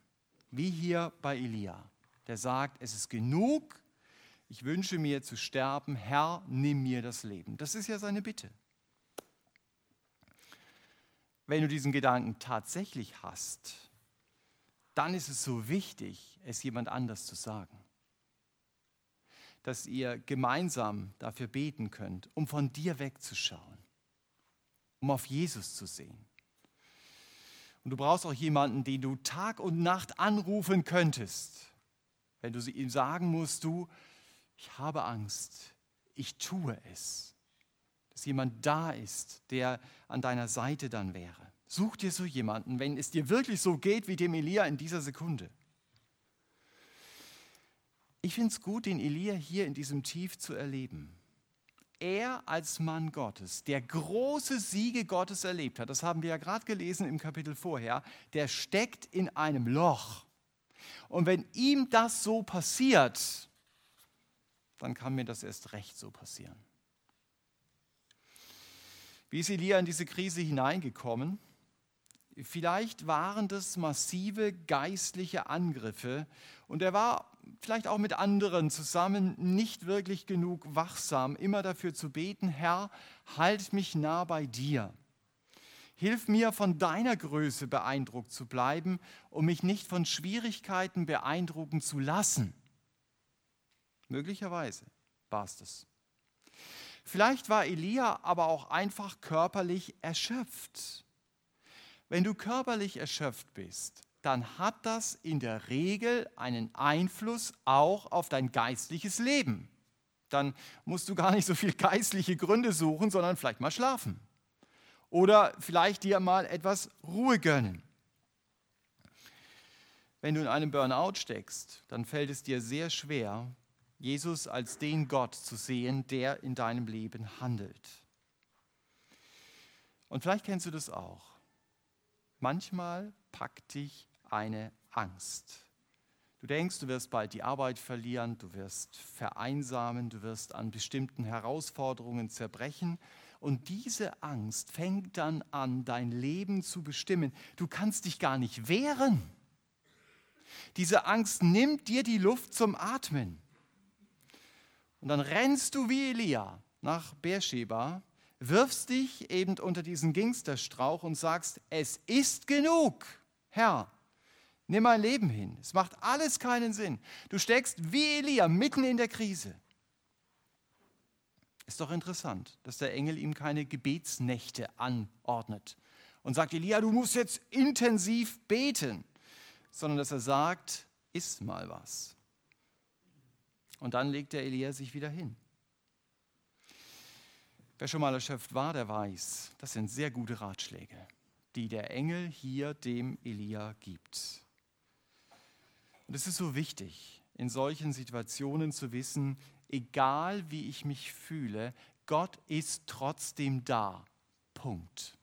Wie hier bei Elia, der sagt, es ist genug, ich wünsche mir zu sterben, Herr, nimm mir das Leben. Das ist ja seine Bitte. Wenn du diesen Gedanken tatsächlich hast, dann ist es so wichtig, es jemand anders zu sagen. Dass ihr gemeinsam dafür beten könnt, um von dir wegzuschauen, um auf Jesus zu sehen. Und du brauchst auch jemanden, den du Tag und Nacht anrufen könntest, wenn du ihm sagen musst, du, ich habe Angst, ich tue es. Dass jemand da ist, der an deiner Seite dann wäre. Such dir so jemanden, wenn es dir wirklich so geht wie dem Elia in dieser Sekunde. Ich finde es gut, den Elia hier in diesem Tief zu erleben. Er als Mann Gottes, der große Siege Gottes erlebt hat, das haben wir ja gerade gelesen im Kapitel vorher, der steckt in einem Loch. Und wenn ihm das so passiert, dann kann mir das erst recht so passieren. Wie ist Elia in diese Krise hineingekommen? Vielleicht waren das massive geistliche Angriffe und er war vielleicht auch mit anderen zusammen nicht wirklich genug wachsam, immer dafür zu beten, Herr, halt mich nah bei dir. Hilf mir, von deiner Größe beeindruckt zu bleiben, um mich nicht von Schwierigkeiten beeindrucken zu lassen. Möglicherweise war es das. Vielleicht war Elia aber auch einfach körperlich erschöpft. Wenn du körperlich erschöpft bist, dann hat das in der Regel einen Einfluss auch auf dein geistliches Leben. Dann musst du gar nicht so viel (laughs) geistliche Gründe suchen, sondern vielleicht mal schlafen. Oder vielleicht dir mal etwas Ruhe gönnen. Wenn du in einem Burnout steckst, dann fällt es dir sehr schwer, Jesus als den Gott zu sehen, der in deinem Leben handelt. Und vielleicht kennst du das auch. Manchmal packt dich eine Angst. Du denkst, du wirst bald die Arbeit verlieren, du wirst vereinsamen, du wirst an bestimmten Herausforderungen zerbrechen. Und diese Angst fängt dann an, dein Leben zu bestimmen. Du kannst dich gar nicht wehren. Diese Angst nimmt dir die Luft zum Atmen. Und dann rennst du wie Elia nach Beersheba, wirfst dich eben unter diesen Gingsterstrauch und sagst, es ist genug, Herr, nimm mein Leben hin. Es macht alles keinen Sinn. Du steckst wie Elia mitten in der Krise. Ist doch interessant, dass der Engel ihm keine Gebetsnächte anordnet und sagt, Elia, du musst jetzt intensiv beten, sondern dass er sagt, iss mal was. Und dann legt der Elia sich wieder hin. Wer schon mal erschöpft war, der weiß, das sind sehr gute Ratschläge, die der Engel hier dem Elia gibt. Und es ist so wichtig, in solchen Situationen zu wissen, egal wie ich mich fühle, Gott ist trotzdem da. Punkt.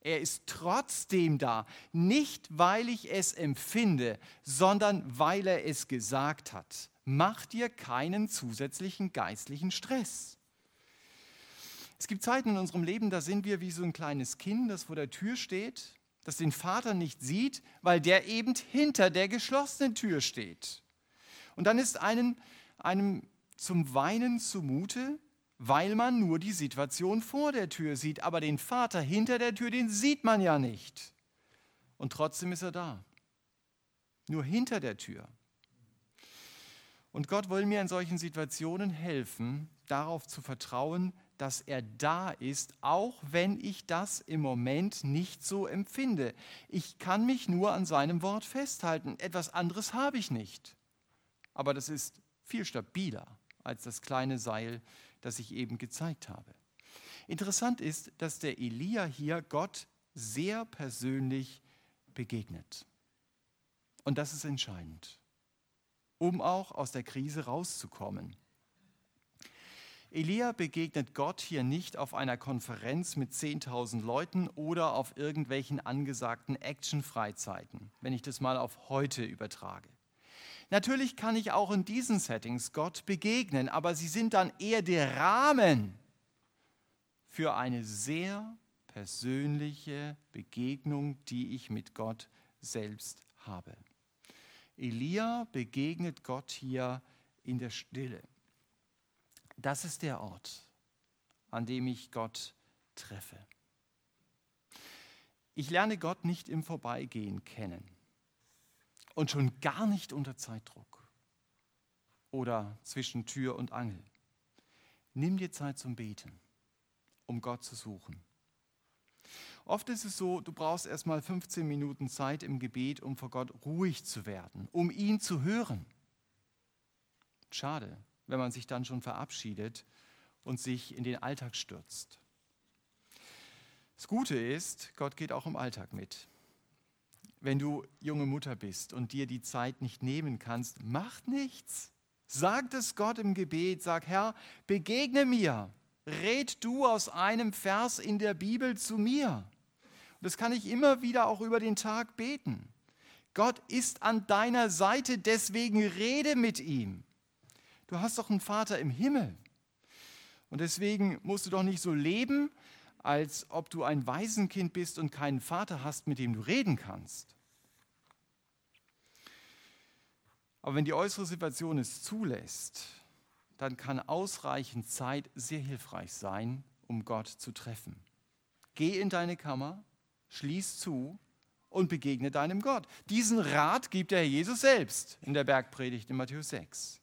Er ist trotzdem da, nicht weil ich es empfinde, sondern weil er es gesagt hat mach dir keinen zusätzlichen geistlichen Stress. Es gibt Zeiten in unserem Leben, da sind wir wie so ein kleines Kind, das vor der Tür steht, das den Vater nicht sieht, weil der eben hinter der geschlossenen Tür steht. Und dann ist einem, einem zum Weinen zumute, weil man nur die Situation vor der Tür sieht, aber den Vater hinter der Tür, den sieht man ja nicht. Und trotzdem ist er da. Nur hinter der Tür. Und Gott will mir in solchen Situationen helfen, darauf zu vertrauen, dass er da ist, auch wenn ich das im Moment nicht so empfinde. Ich kann mich nur an seinem Wort festhalten. Etwas anderes habe ich nicht. Aber das ist viel stabiler als das kleine Seil das ich eben gezeigt habe. Interessant ist, dass der Elia hier Gott sehr persönlich begegnet. Und das ist entscheidend, um auch aus der Krise rauszukommen. Elia begegnet Gott hier nicht auf einer Konferenz mit 10.000 Leuten oder auf irgendwelchen angesagten Action-Freizeiten, wenn ich das mal auf heute übertrage. Natürlich kann ich auch in diesen Settings Gott begegnen, aber sie sind dann eher der Rahmen für eine sehr persönliche Begegnung, die ich mit Gott selbst habe. Elia begegnet Gott hier in der Stille. Das ist der Ort, an dem ich Gott treffe. Ich lerne Gott nicht im Vorbeigehen kennen und schon gar nicht unter Zeitdruck oder zwischen Tür und Angel. Nimm dir Zeit zum Beten, um Gott zu suchen. Oft ist es so, du brauchst erst mal 15 Minuten Zeit im Gebet, um vor Gott ruhig zu werden, um ihn zu hören. Schade, wenn man sich dann schon verabschiedet und sich in den Alltag stürzt. Das Gute ist, Gott geht auch im Alltag mit. Wenn du junge Mutter bist und dir die Zeit nicht nehmen kannst, macht nichts. Sag es Gott im Gebet, sag Herr, begegne mir, red du aus einem Vers in der Bibel zu mir. Und das kann ich immer wieder auch über den Tag beten. Gott ist an deiner Seite, deswegen rede mit ihm. Du hast doch einen Vater im Himmel. Und deswegen musst du doch nicht so leben, als ob du ein Waisenkind bist und keinen Vater hast, mit dem du reden kannst. Aber wenn die äußere Situation es zulässt, dann kann ausreichend Zeit sehr hilfreich sein, um Gott zu treffen. Geh in deine Kammer, schließ zu und begegne deinem Gott. Diesen Rat gibt der Herr Jesus selbst in der Bergpredigt in Matthäus 6.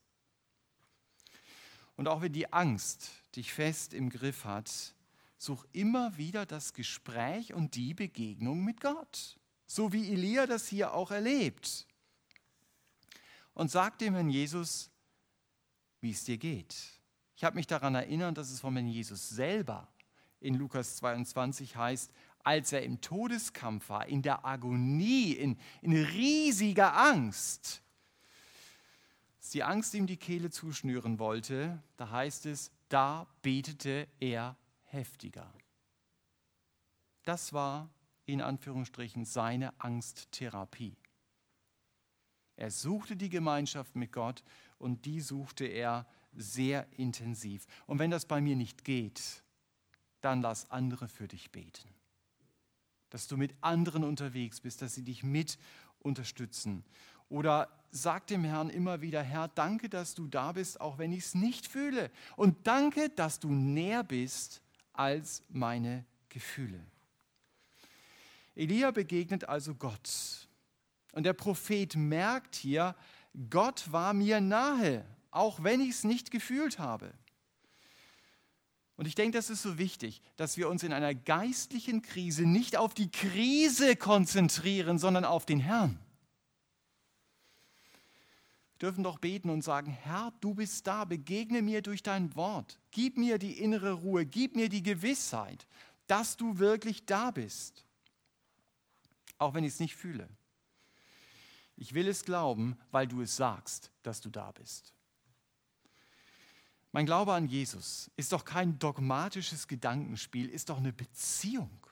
Und auch wenn die Angst dich fest im Griff hat, such immer wieder das Gespräch und die Begegnung mit Gott. So wie Elia das hier auch erlebt. Und sag dem Herrn Jesus, wie es dir geht. Ich habe mich daran erinnert, dass es von Herrn Jesus selber in Lukas 22 heißt, als er im Todeskampf war, in der Agonie, in, in riesiger Angst, die Angst ihm die Kehle zuschnüren wollte, da heißt es, da betete er heftiger. Das war in Anführungsstrichen seine Angsttherapie. Er suchte die Gemeinschaft mit Gott und die suchte er sehr intensiv. Und wenn das bei mir nicht geht, dann lass andere für dich beten. Dass du mit anderen unterwegs bist, dass sie dich mit unterstützen. Oder sag dem Herrn immer wieder, Herr, danke, dass du da bist, auch wenn ich es nicht fühle. Und danke, dass du näher bist als meine Gefühle. Elia begegnet also Gott. Und der Prophet merkt hier, Gott war mir nahe, auch wenn ich es nicht gefühlt habe. Und ich denke, das ist so wichtig, dass wir uns in einer geistlichen Krise nicht auf die Krise konzentrieren, sondern auf den Herrn dürfen doch beten und sagen, Herr, du bist da, begegne mir durch dein Wort, gib mir die innere Ruhe, gib mir die Gewissheit, dass du wirklich da bist, auch wenn ich es nicht fühle. Ich will es glauben, weil du es sagst, dass du da bist. Mein Glaube an Jesus ist doch kein dogmatisches Gedankenspiel, ist doch eine Beziehung.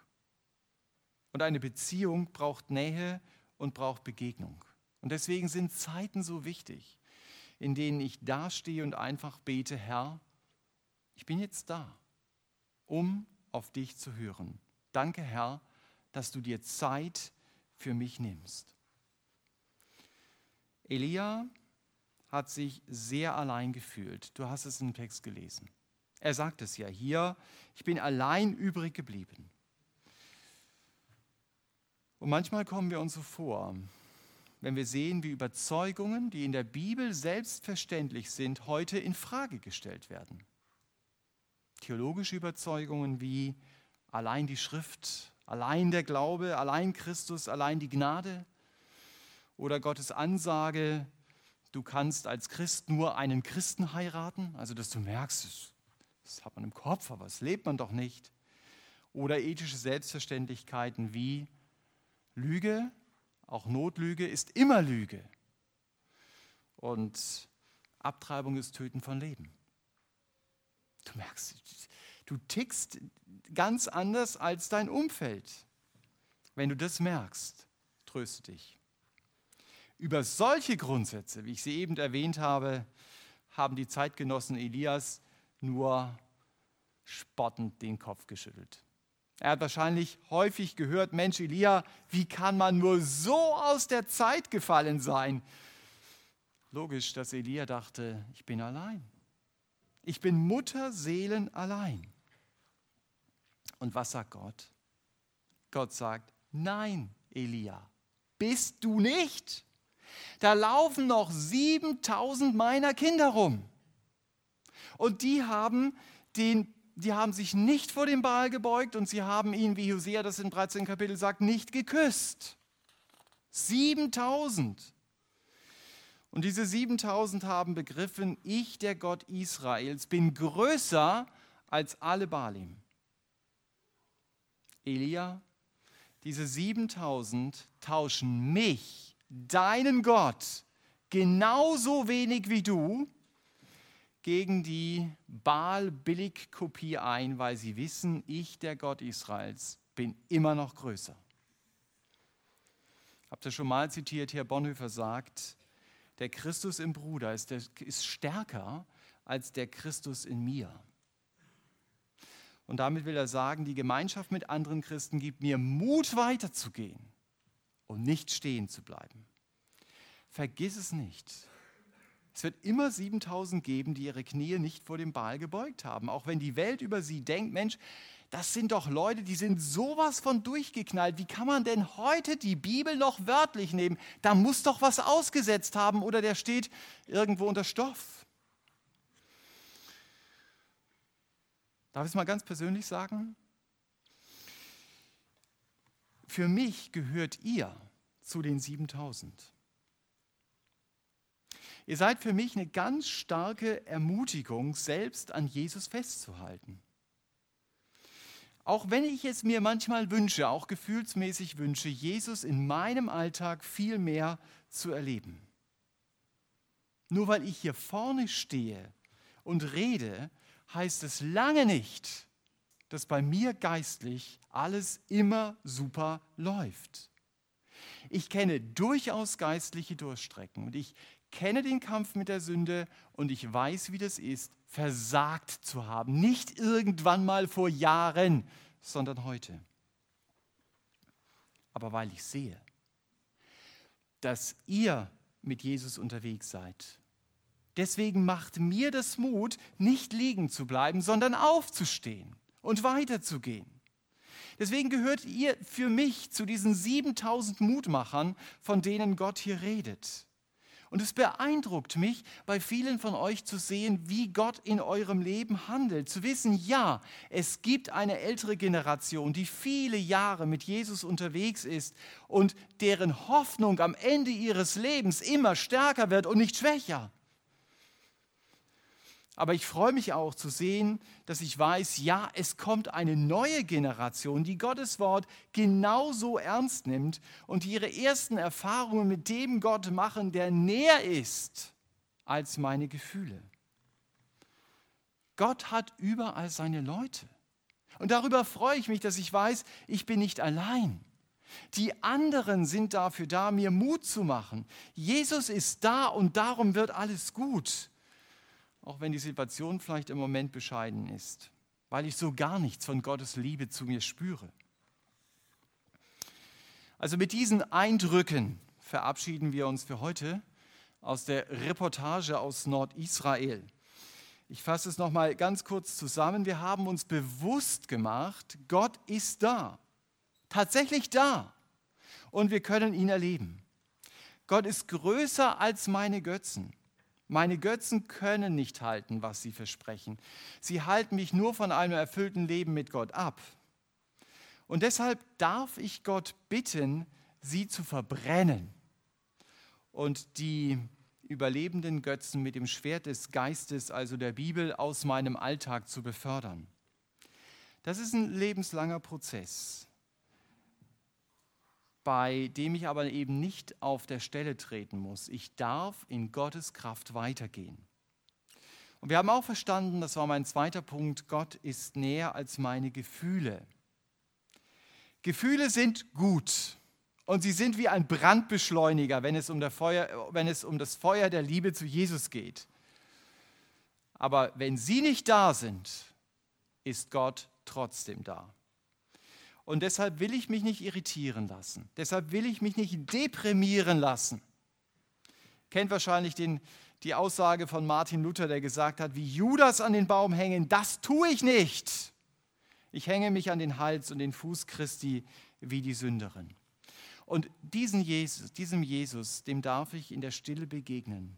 Und eine Beziehung braucht Nähe und braucht Begegnung. Und deswegen sind Zeiten so wichtig, in denen ich dastehe und einfach bete, Herr, ich bin jetzt da, um auf dich zu hören. Danke, Herr, dass du dir Zeit für mich nimmst. Elia hat sich sehr allein gefühlt. Du hast es im Text gelesen. Er sagt es ja hier, ich bin allein übrig geblieben. Und manchmal kommen wir uns so vor, wenn wir sehen, wie Überzeugungen, die in der Bibel selbstverständlich sind, heute in Frage gestellt werden. Theologische Überzeugungen wie allein die Schrift, allein der Glaube, allein Christus, allein die Gnade oder Gottes Ansage, du kannst als Christ nur einen Christen heiraten, also dass du merkst, Das hat man im Kopf, aber das lebt man doch nicht. Oder ethische Selbstverständlichkeiten wie Lüge, auch Notlüge ist immer Lüge. Und Abtreibung ist Töten von Leben. Du merkst, du tickst ganz anders als dein Umfeld. Wenn du das merkst, tröste dich. Über solche Grundsätze, wie ich sie eben erwähnt habe, haben die Zeitgenossen Elias nur spottend den Kopf geschüttelt. Er hat wahrscheinlich häufig gehört, Mensch Elia, wie kann man nur so aus der Zeit gefallen sein? Logisch, dass Elia dachte, ich bin allein. Ich bin Mutterseelen allein. Und was sagt Gott? Gott sagt, nein, Elia, bist du nicht. Da laufen noch 7000 meiner Kinder rum. Und die haben, den, die haben sich nicht vor dem Baal gebeugt und sie haben ihn, wie Hosea das in 13 Kapitel sagt, nicht geküsst. 7000. Und diese 7000 haben begriffen, ich, der Gott Israels, bin größer als alle Baalim. Elia, diese 7000 tauschen mich, deinen Gott, genauso wenig wie du, gegen die Baal-Billig-Kopie ein, weil sie wissen, ich, der Gott Israels, bin immer noch größer. Habt ihr schon mal zitiert, Herr Bonhoeffer sagt, der Christus im Bruder ist, der, ist stärker als der Christus in mir. Und damit will er sagen, die Gemeinschaft mit anderen Christen gibt mir Mut weiterzugehen und nicht stehen zu bleiben. Vergiss es nicht. Es wird immer 7000 geben, die ihre Knie nicht vor dem Baal gebeugt haben. Auch wenn die Welt über sie denkt, Mensch, das sind doch Leute, die sind sowas von durchgeknallt. Wie kann man denn heute die Bibel noch wörtlich nehmen? Da muss doch was ausgesetzt haben oder der steht irgendwo unter Stoff. Darf ich es mal ganz persönlich sagen? Für mich gehört ihr zu den 7000. Ihr seid für mich eine ganz starke Ermutigung, selbst an Jesus festzuhalten. Auch wenn ich es mir manchmal wünsche, auch gefühlsmäßig wünsche, Jesus in meinem Alltag viel mehr zu erleben. Nur weil ich hier vorne stehe und rede, heißt es lange nicht, dass bei mir geistlich alles immer super läuft. Ich kenne durchaus geistliche Durchstrecken und ich kenne den Kampf mit der Sünde und ich weiß, wie das ist, versagt zu haben. Nicht irgendwann mal vor Jahren, sondern heute. Aber weil ich sehe, dass ihr mit Jesus unterwegs seid, deswegen macht mir das Mut, nicht liegen zu bleiben, sondern aufzustehen und weiterzugehen. Deswegen gehört ihr für mich zu diesen 7000 Mutmachern, von denen Gott hier redet. Und es beeindruckt mich, bei vielen von euch zu sehen, wie Gott in eurem Leben handelt. Zu wissen, ja, es gibt eine ältere Generation, die viele Jahre mit Jesus unterwegs ist und deren Hoffnung am Ende ihres Lebens immer stärker wird und nicht schwächer. Aber ich freue mich auch zu sehen, dass ich weiß, ja, es kommt eine neue Generation, die Gottes Wort genauso ernst nimmt und ihre ersten Erfahrungen mit dem Gott machen, der näher ist als meine Gefühle. Gott hat überall seine Leute. Und darüber freue ich mich, dass ich weiß, ich bin nicht allein. Die anderen sind dafür da, mir Mut zu machen. Jesus ist da und darum wird alles gut auch wenn die Situation vielleicht im Moment bescheiden ist, weil ich so gar nichts von Gottes Liebe zu mir spüre. Also mit diesen Eindrücken verabschieden wir uns für heute aus der Reportage aus Nordisrael. Ich fasse es noch mal ganz kurz zusammen. Wir haben uns bewusst gemacht, Gott ist da, tatsächlich da, und wir können ihn erleben. Gott ist größer als meine Götzen. Meine Götzen können nicht halten, was sie versprechen. Sie halten mich nur von einem erfüllten Leben mit Gott ab. Und deshalb darf ich Gott bitten, sie zu verbrennen und die überlebenden Götzen mit dem Schwert des Geistes, also der Bibel, aus meinem Alltag zu befördern. Das ist ein lebenslanger Prozess, bei dem ich aber eben nicht auf der Stelle treten muss. Ich darf in Gottes Kraft weitergehen. Und wir haben auch verstanden, das war mein zweiter Punkt, Gott ist näher als meine Gefühle. Gefühle sind gut und sie sind wie ein Brandbeschleuniger, wenn es um, Feuer, wenn es um das Feuer der Liebe zu Jesus geht. Aber wenn sie nicht da sind, ist Gott trotzdem da. Und deshalb will ich mich nicht irritieren lassen. Deshalb will ich mich nicht deprimieren lassen. Kennt wahrscheinlich den, die Aussage von Martin Luther, der gesagt hat, wie Judas an den Baum hängen, das tue ich nicht. Ich hänge mich an den Hals und den Fuß Christi wie die Sünderin. Und diesen Jesus, diesem Jesus, dem darf ich in der Stille begegnen.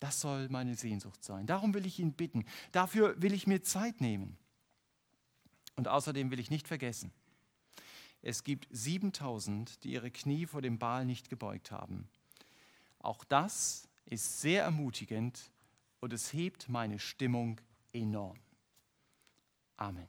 Das soll meine Sehnsucht sein. Darum will ich ihn bitten. Dafür will ich mir Zeit nehmen. Und außerdem will ich nicht vergessen, es gibt 7000, die ihre Knie vor dem Baal nicht gebeugt haben. Auch das ist sehr ermutigend und es hebt meine Stimmung enorm. Amen.